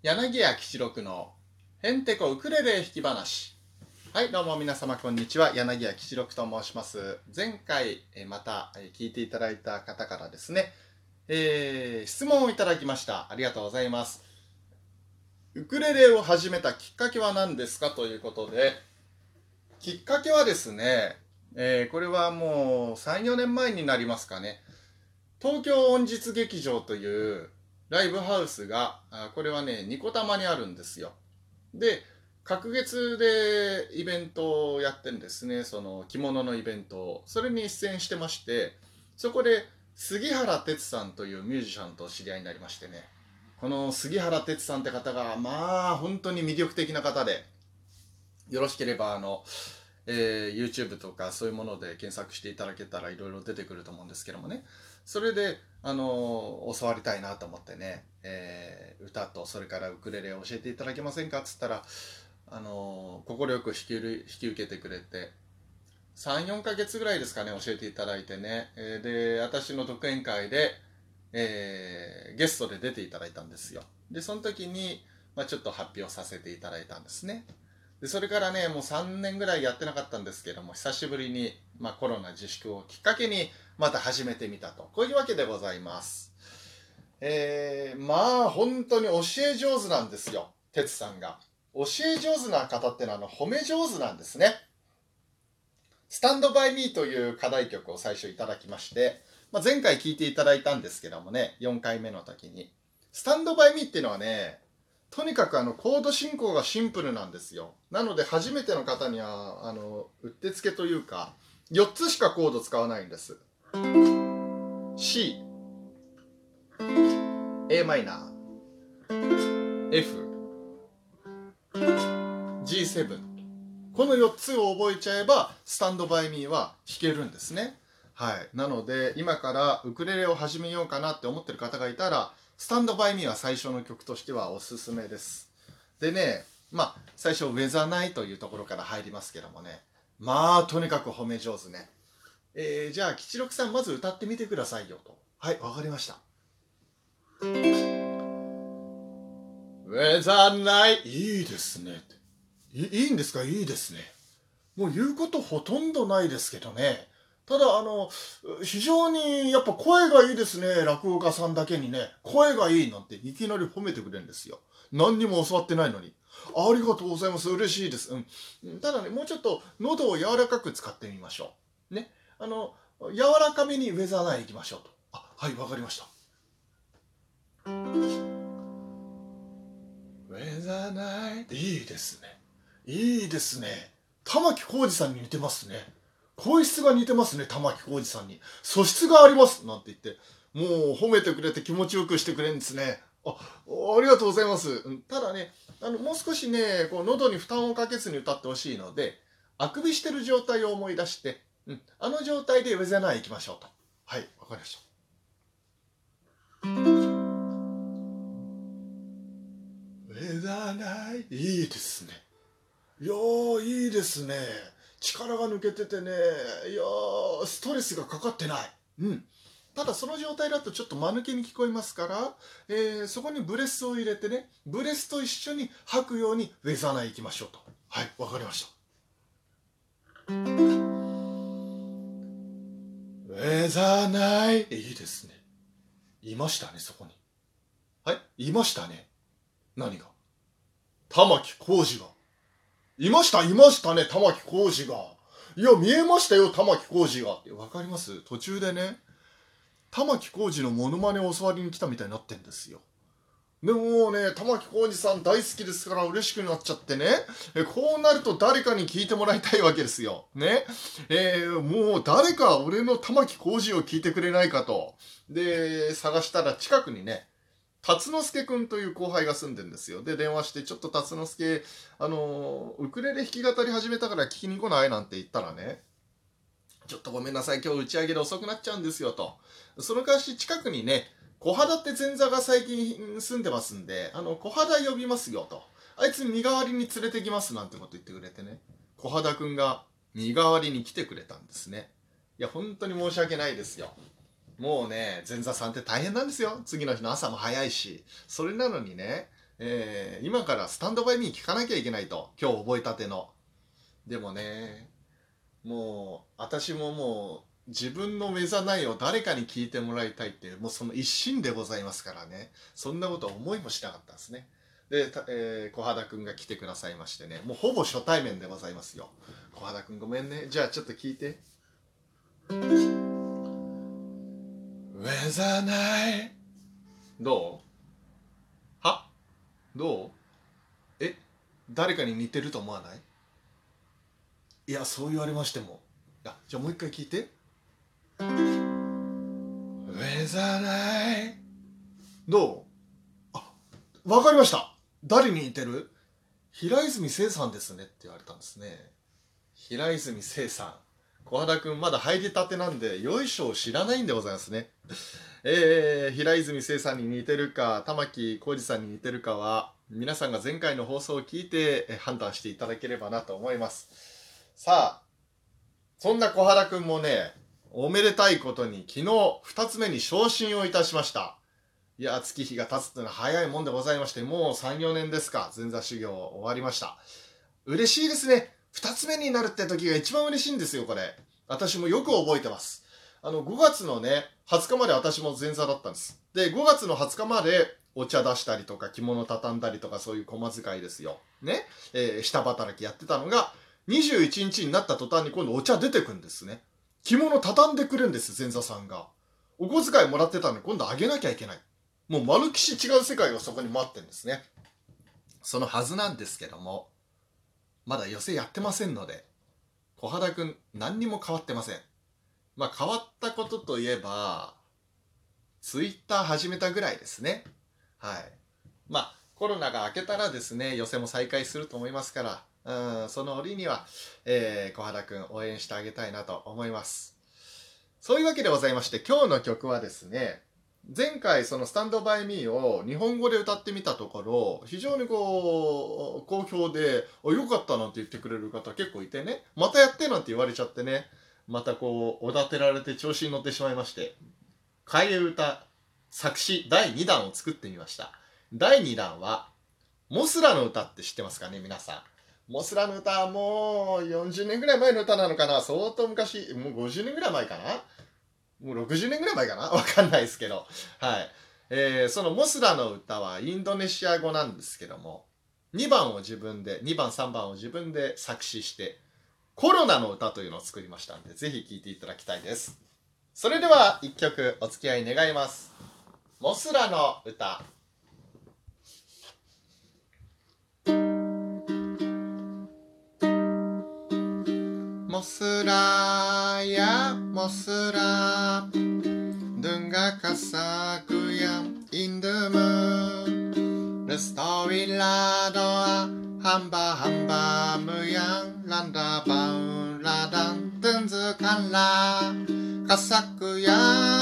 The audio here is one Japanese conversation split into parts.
柳家吉六のへんてこウクレレ弾き話。はいどうも皆様こんにちは。柳家吉六と申します。前回また聞いていただいた方からですね、えー、質問をいただきました。ありがとうございます。ウクレレを始めたきっかけは何ですかということできっかけはですね、えー、これはもう34年前になりますかね。東京音実劇場というライブハウスが、これはね、ニコタマにあるんですよ。で、隔月でイベントをやってんですね、その着物のイベントを。それに出演してまして、そこで杉原哲さんというミュージシャンと知り合いになりましてね、この杉原哲さんって方が、まあ、本当に魅力的な方で、よろしければ、あの、えー、YouTube とかそういうもので検索していただけたらいろいろ出てくると思うんですけどもね。それで、あの教わりたいなと思ってね、えー、歌とそれからウクレレを教えていただけませんか？っつったら、あの快く引き引き受けてくれて34ヶ月ぐらいですかね教えていただいてね、えー、で私の独演会で、えー、ゲストで出ていただいたんですよ。でその時に、まあ、ちょっと発表させていただいたんですね。でそれからねもう3年ぐらいやってなかったんですけども久しぶりに、まあ、コロナ自粛をきっかけにまた始めてみたと。こういうわけでございます。えー、まあ本当に教え上手なんですよ。哲さんが。教え上手な方ってのはあの褒め上手なんですね。スタンドバイミーという課題曲を最初いただきまして、まあ、前回聞いていただいたんですけどもね、4回目の時に。スタンドバイミーっていうのはね、とにかくあのコード進行がシンプルなんですよ。なので初めての方には、あの、うってつけというか、4つしかコード使わないんです。C a マイナー F G7 この4つを覚えちゃえばスタンドバイミーは弾けるんですね。はい。なので今からウクレレを始めようかなって思ってる方がいたらスタンドバイミーは最初の曲としてはおすすめです。でねまあ最初ウェザーナイというところから入りますけどもね。まあとにかく褒め上手ね。えー、じゃあ吉六さんまず歌ってみてくださいよと。はいわかりました。ウェザーナイいいですね。いいいんですか？いいですね。もう言うことほとんどないですけどね。ただあの非常にやっぱ声がいいですね落語家さんだけにね。声がいいなんていきなり褒めてくれるんですよ。何にも教わってないのに。ありがとうございます。嬉しいです、うん、ただねもうちょっと喉を柔らかく使ってみましょう。ね。あの柔らかめにウェザーナイン行きましょうと。あはいわかりました。ウェザーナインいいですね。いいですね。玉置浩二さんに似てますね。声質が似てますね玉置浩二さんに。素質がありますなんて言って。もう褒めてくれて気持ちよくしてくれるんですね。あありがとうございます。ただねあのもう少しねこう喉に負担をかけずに歌ってほしいのであくびしてる状態を思い出してうん、あの状態でウェザナイ行きましょうと。はいわかりました。ウェザナイいいですね。いやいいですね。力が抜けててねいやストレスがかかってない。うん。ただその状態だとちょっと間抜けに聞こえますから、えー、そこにブレスを入れてねブレスと一緒に吐くようにウェザーナイ行きましょうと。はいわかりました。えざないいいですね。いましたねそこに。はいいましたね。何が？玉置浩二が。いましたいましたね玉置浩二がいや見えましたよ玉置浩二がって分かります？途中でね玉置浩二のモノマネを教わりに来たみたいになってんですよでもね、玉置浩二さん大好きですから嬉しくなっちゃってね、えこうなると誰かに聞いてもらいたいわけですよ。ね。えー、もう誰か俺の玉置浩二を聞いてくれないかと。で、探したら近くにね、辰之助くんという後輩が住んでんですよ。で、電話して、ちょっと辰之助、あのウクレレ弾き語り始めたから聞きに来ないなんて言ったらね、ちょっとごめんなさい、今日打ち上げで遅くなっちゃうんですよと。その代わし近くにね、小肌って前座が最近住んでますんで、あの、小肌呼びますよと。あいつ身代わりに連れてきますなんてこと言ってくれてね。小肌くんが身代わりに来てくれたんですね。いや、本当に申し訳ないですよ。もうね、前座さんって大変なんですよ。次の日の朝も早いし。それなのにね、えー、今からスタンドバイミー聞かなきゃいけないと。今日覚えたての。でもね、もう、私ももう、自分の目ざないを誰かに聞いてもらいたいっていう、もうその一心でございますからね。そんなことは思いもしなかったんですね。で、えー、小肌くんが来てくださいましてね、もうほぼ初対面でございますよ。小肌くんごめんね。じゃあちょっと聞いて。ェザーナイどう？は？どう？え？誰かに似てると思わない？いやそう言われましても。あじゃあもう一回聞いて。ウェザーナイどう？あわかりました。誰に似てる？平泉聖さんですねって言われたんですね。平泉聖さん小原くんまだ入りたてなんでよいしょを知らないんでございますね。えー、平泉聖さんに似てるか玉木浩二さんに似てるかは皆さんが前回の放送を聞いて判断していただければなと思います。さあそんな小原くんもねおめでたいことに昨日2つ目に昇進をいたしました。いや月日が経つっていうのは早いもんでございましてもう34年ですか前座修行終わりました。嬉しいですね。2つ目になるって時が一番嬉しいんですよこれ私もよく覚えてますあの5月のね20日まで私も前座だったんです。で、5月の20日までお茶出したりとか着物畳んだりとかそういう駒遣いですよ。ね。えー、下働きやってたのが、21日になった途端に今度お茶出てくんですね。着物畳んでくるんです、前座さんが。お小遣いもらってたのに今度あげなきゃいけない。もう丸きし違う世界がそこに待ってるんですね。そのはずなんですけども、まだ寄せやってませんので、小肌くん何にも変わってません。まあ変わったことといえば、ツイッター始めたぐらいですね。はい。まあコロナが明けたらですね、寄せも再開すると思いますから、うん、その折には、えー、小原くん応援してあげたいなと思います。そういうわけでございまして、今日の曲はですね、前回そのスタンドバイミーを日本語で歌ってみたところ、非常にこう、好評で、良かったなんて言ってくれる方結構いてね、またやってなんて言われちゃってね、またこうおだてられて調子に乗ってしまいまして。替え歌作詞第2弾を作ってみました。第2弾はモスラの歌って知ってますかね皆さん。モスラの歌はもう40年ぐらい前の歌なのかな。相当昔もう50年ぐらい前かな。もう60年ぐらい前かな？わかんないですけどはいえー、そのモスラの歌はインドネシア語なんですけども2番を自分で2番3番を自分で作詞してコロナの歌というのを作りましたんで、ぜひ聴いていただきたいです。それでは1曲お付き合い願います。モスラの歌。モスラやモスラドゥンガカサクヤインドゥムレストウィラドアハンバハンバムヤンランダバウラダンドゥンズカンラカサクヤン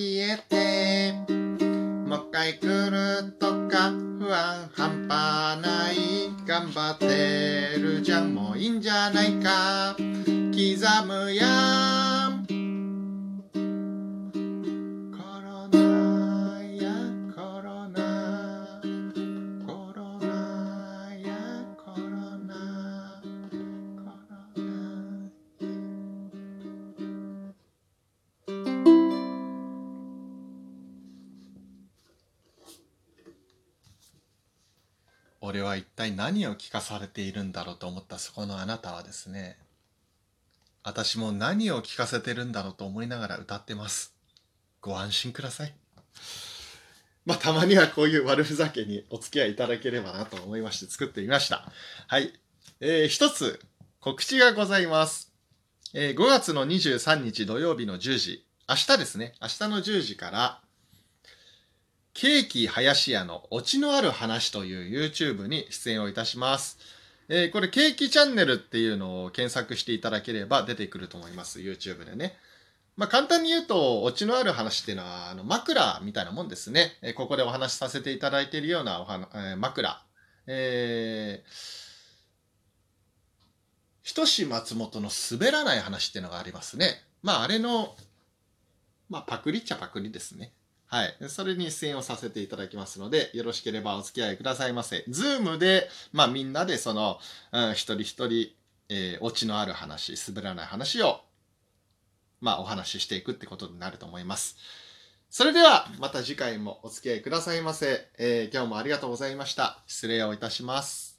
消えてもう一回来るとか不安半端ない。頑張ってるじゃん。もういいんじゃないか。刻むや俺は一体何を聞かされているんだろうと思ったそこのあなたはですね、私も何を聞かせてるんだろうと思いながら歌ってます。ご安心ください。まあ、たまにはこういう悪ふざけにお付き合いいただければなと思いまして作ってみました。はい。えー、一つ告知がございます。えー、5月の23日土曜日の10時、明日ですね、明日の10時から、ケーキ林家のオチのある話という YouTube に出演をいたします。えー、これケーキチャンネルっていうのを検索していただければ出てくると思います。YouTube でね。まあ、簡単に言うと、オチのある話っていうのは、あの、枕みたいなもんですね。えー、ここでお話しさせていただいているようなおは、えー、枕。えー、ひとし松本の滑らない話っていうのがありますね。まあ、あれの、まあ、パクリっちゃパクリですね。はい。それに出演をさせていただきますので、よろしければお付き合いくださいませ。ズームで、まあみんなでその、うん、一人一人、えー、オチのある話、滑らない話を、まあお話ししていくってことになると思います。それでは、また次回もお付き合いくださいませ。えー、今日もありがとうございました。失礼をいたします。